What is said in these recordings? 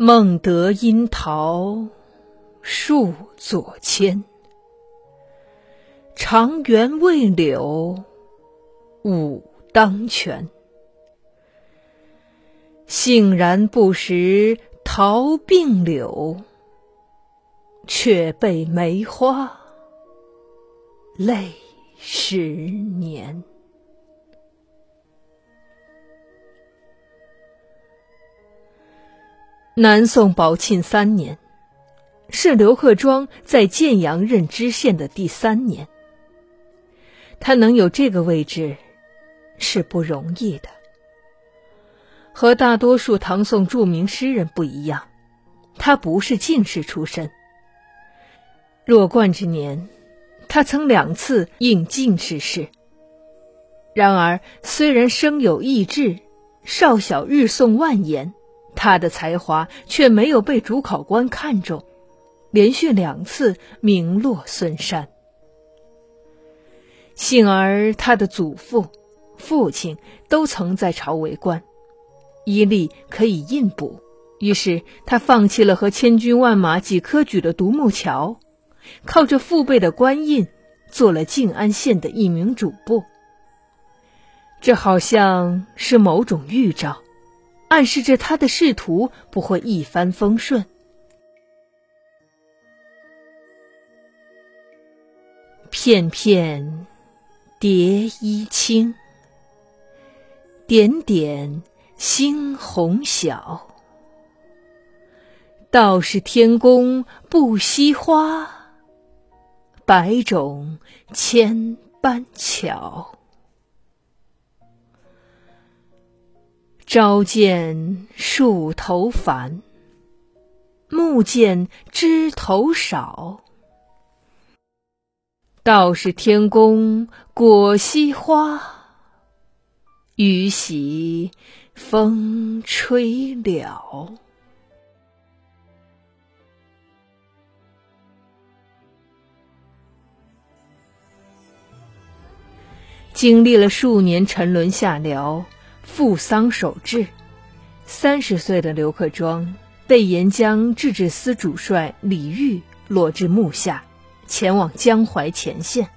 孟德樱桃树左迁，长园未柳舞当泉。杏然不识桃并柳，却被梅花泪十年。南宋宝庆三年，是刘克庄在建阳任知县的第三年。他能有这个位置，是不容易的。和大多数唐宋著名诗人不一样，他不是进士出身。弱冠之年，他曾两次应进士试。然而，虽然生有异志，少小日诵万言。他的才华却没有被主考官看中，连续两次名落孙山。幸而他的祖父、父亲都曾在朝为官，一例可以印补，于是他放弃了和千军万马挤科举的独木桥，靠着父辈的官印，做了静安县的一名主簿。这好像是某种预兆。暗示着他的仕途不会一帆风顺。片片蝶衣轻，点点猩红晓。道是天公不惜花，百种千般巧。朝见树头繁，暮见枝头少。道是天公果惜花，雨洗风吹了。经历了数年沉沦下僚。父丧守制，三十岁的刘克庄被沿江制置司主帅李煜落至幕下，前往江淮前线。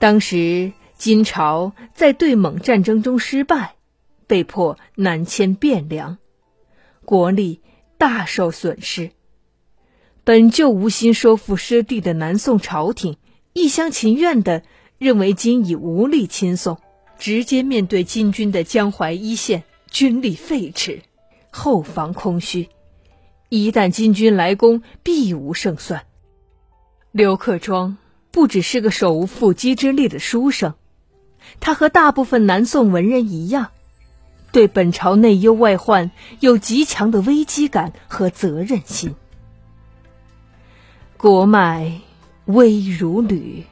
当时金朝在对蒙战争中失败，被迫南迁汴梁，国力大受损失。本就无心收复失地的南宋朝廷，一厢情愿地认为金已无力亲送。直接面对金军的江淮一线，军力废弛，后方空虚，一旦金军来攻，必无胜算。刘克庄不只是个手无缚鸡之力的书生，他和大部分南宋文人一样，对本朝内忧外患有极强的危机感和责任心。国脉危如履。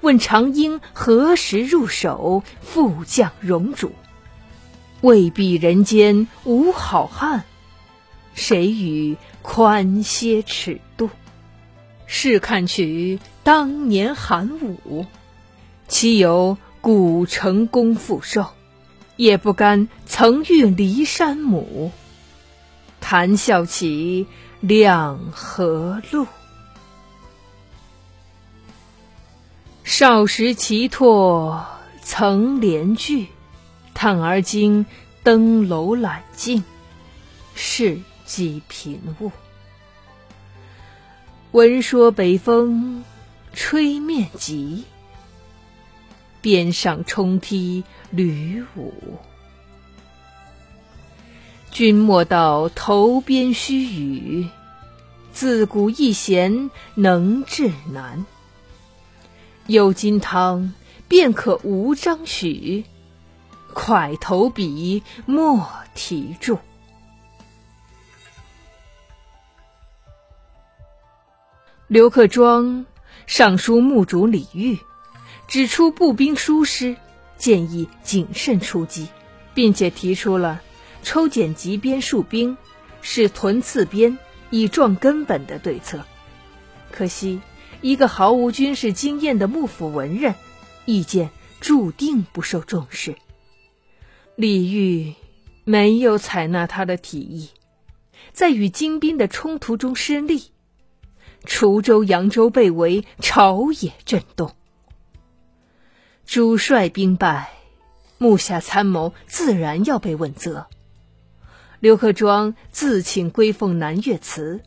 问长缨何时入手？副将荣主，未必人间无好汉，谁与宽些尺度？试看取当年韩武，岂有古城功复寿？也不甘曾遇骊山母，谈笑起两河路。少时骑拓曾连句，叹而今登楼揽镜，事几贫物。闻说北风吹面急，边上冲梯履舞。君莫道头边须臾，自古一贤能治难。有金汤，便可无章许；快投笔，莫题注。刘克庄上书墓主李煜，指出步兵疏失，建议谨慎出击，并且提出了抽检集边戍兵，使屯次边，以壮根本的对策。可惜。一个毫无军事经验的幕府文人，意见注定不受重视。李煜没有采纳他的提议，在与金兵的冲突中失利，滁州、扬州被围，朝野震动。主帅兵败，目下参谋自然要被问责。刘克庄自请归奉南岳祠，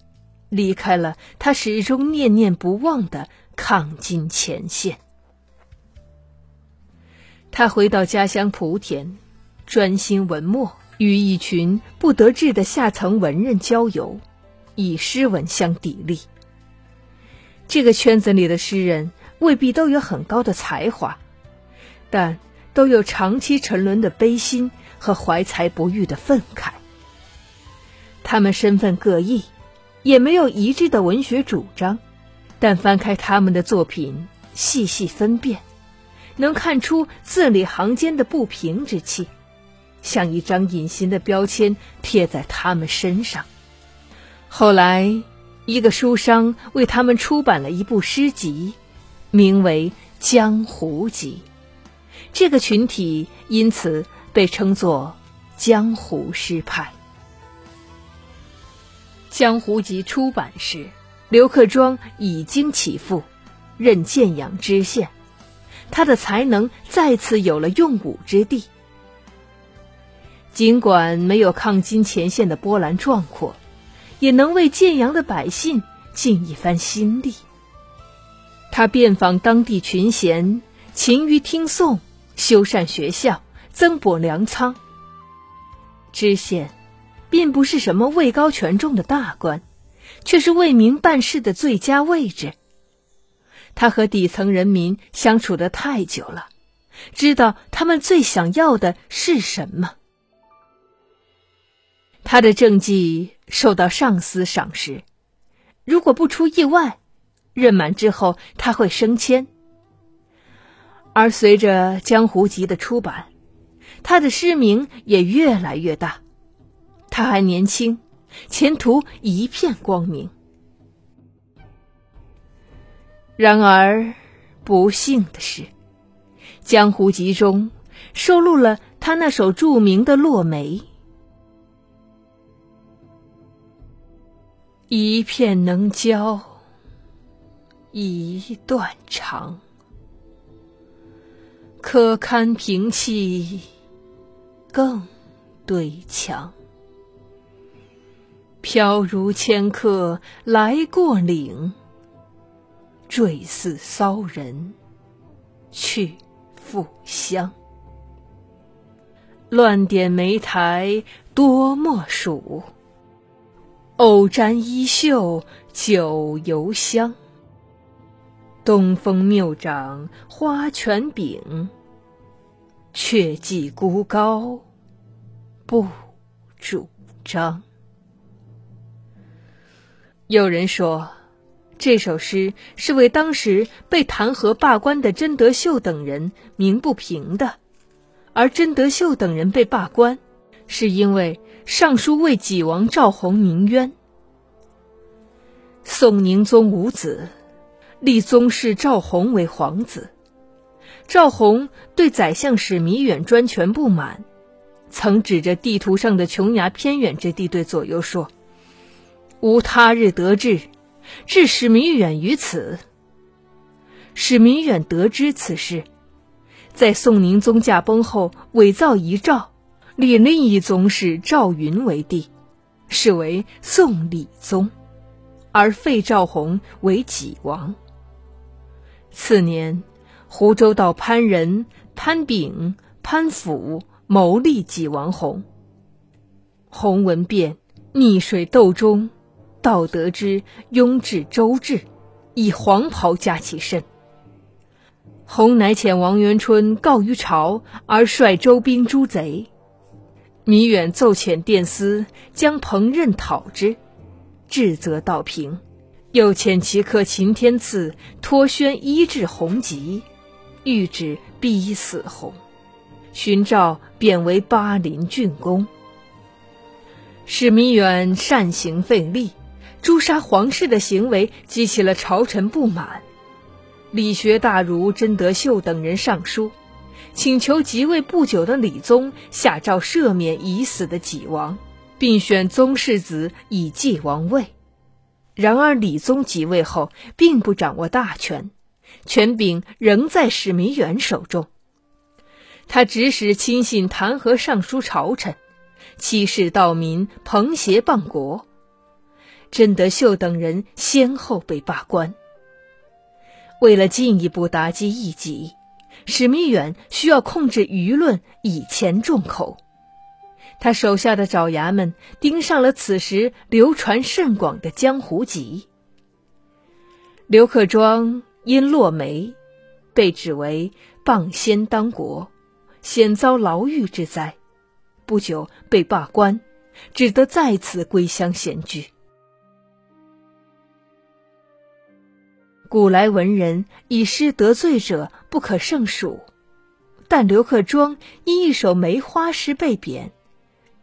离开了他始终念念不忘的抗金前线。他回到家乡莆田，专心文墨，与一群不得志的下层文人交游，以诗文相砥砺。这个圈子里的诗人未必都有很高的才华，但都有长期沉沦的悲心和怀才不遇的愤慨。他们身份各异，也没有一致的文学主张，但翻开他们的作品，细细分辨，能看出字里行间的不平之气，像一张隐形的标签贴在他们身上。后来，一个书商为他们出版了一部诗集，名为《江湖集》，这个群体因此被称作“江湖诗派”。《江湖集》出版时，刘克庄已经起复，任建阳知县，他的才能再次有了用武之地。尽管没有抗金前线的波澜壮阔，也能为建阳的百姓尽一番心力。他遍访当地群贤，勤于听讼，修缮学校，增补粮仓。知县。并不是什么位高权重的大官，却是为民办事的最佳位置。他和底层人民相处的太久了，知道他们最想要的是什么。他的政绩受到上司赏识，如果不出意外，任满之后他会升迁。而随着《江湖集》的出版，他的诗名也越来越大。他还年轻，前途一片光明。然而，不幸的是，《江湖集》中收录了他那首著名的《落梅》：“一片能交一段长，可堪平气更对墙。”飘如迁客来过岭，坠似骚人去复乡。乱点莓苔多莫属，偶沾衣袖酒犹香。东风谬长花拳柄，却寄孤高不主张。有人说，这首诗是为当时被弹劾罢官的甄德秀等人鸣不平的，而甄德秀等人被罢官，是因为上书为己王赵弘鸣冤。宋宁宗无子，立宗室赵弘为皇子。赵弘对宰相史弥远专权不满，曾指着地图上的琼崖偏远之地对左右说。无他日得志，致使民远于此。使民远得知此事，在宋宁宗驾崩后，伪造遗诏，立另一宗室赵云为帝，是为宋理宗，而废赵弘为己王。次年，湖州道潘仁、潘炳、潘甫谋立己王弘。弘闻变，溺水斗中。道得知拥至周至，以黄袍加其身。洪乃遣王元春告于朝，而率周兵诛贼。弥远奏遣殿司将彭任讨之，至则道平。又遣其客秦天赐托宣医治洪疾，欲止逼死洪。寻诏贬为巴陵郡公。使弥远擅行废立。诛杀皇室的行为激起了朝臣不满，理学大儒甄德秀等人上书，请求即位不久的李宗下诏赦免已死的己王，并选宗室子以继王位。然而李宗即位后，并不掌握大权，权柄仍在史弥远手中。他指使亲信弹劾上书朝臣，欺世盗民，朋邪谤国。甄德秀等人先后被罢官。为了进一步打击异己，史弥远需要控制舆论，以前众口。他手下的爪牙们盯上了此时流传甚广的江湖集。刘克庄因落梅，被指为谤先当国，险遭牢狱之灾，不久被罢官，只得再次归乡闲居。古来文人以诗得罪者不可胜数，但刘克庄因一首梅花诗被贬。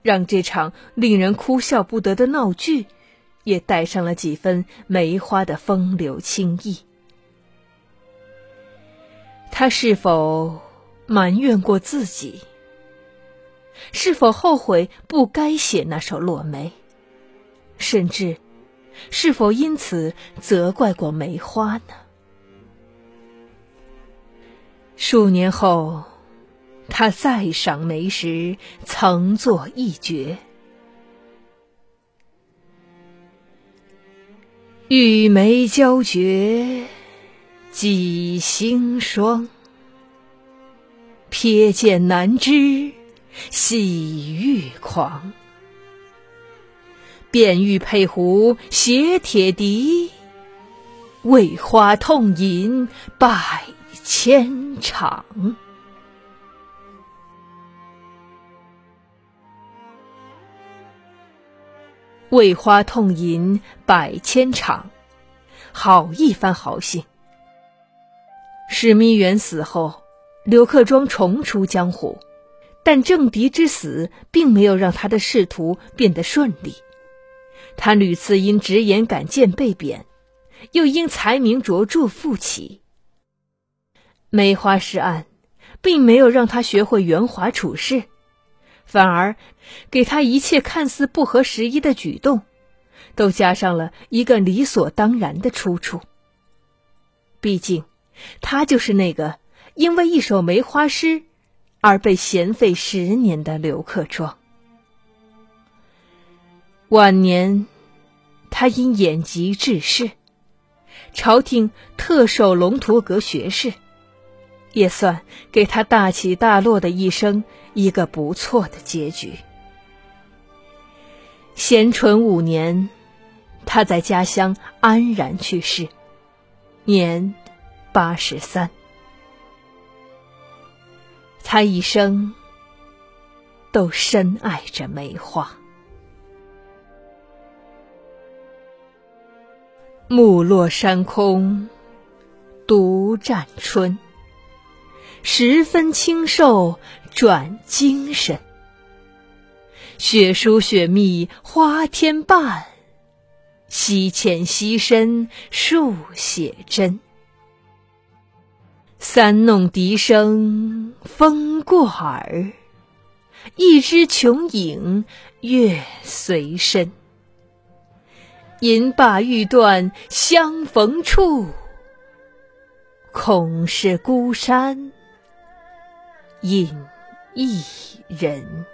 让这场令人哭笑不得的闹剧，也带上了几分梅花的风流清意。他是否埋怨过自己？是否后悔不该写那首《落梅》？甚至，是否因此责怪过梅花呢？数年后。他再赏梅时，曾作一绝：“玉梅交绝几星霜，瞥见南枝喜欲狂。便欲佩壶携铁笛，为花痛饮百千场。”为花痛饮百千场，好一番豪兴。史弥远死后，刘克庄重出江湖，但政敌之死并没有让他的仕途变得顺利。他屡次因直言敢谏被贬，又因才名卓著复起。梅花诗案，并没有让他学会圆滑处事。反而，给他一切看似不合时宜的举动，都加上了一个理所当然的出处。毕竟，他就是那个因为一首梅花诗而被闲废十年的刘克庄。晚年，他因眼疾致仕，朝廷特授龙图阁学士。也算给他大起大落的一生一个不错的结局。咸淳五年，他在家乡安然去世，年八十三。他一生都深爱着梅花。木落山空，独占春。十分清瘦转精神，雪疏雪密花天半，溪浅溪深树写真。三弄笛声风过耳，一枝琼影月随身。吟罢欲断相逢处，恐是孤山。隐一人。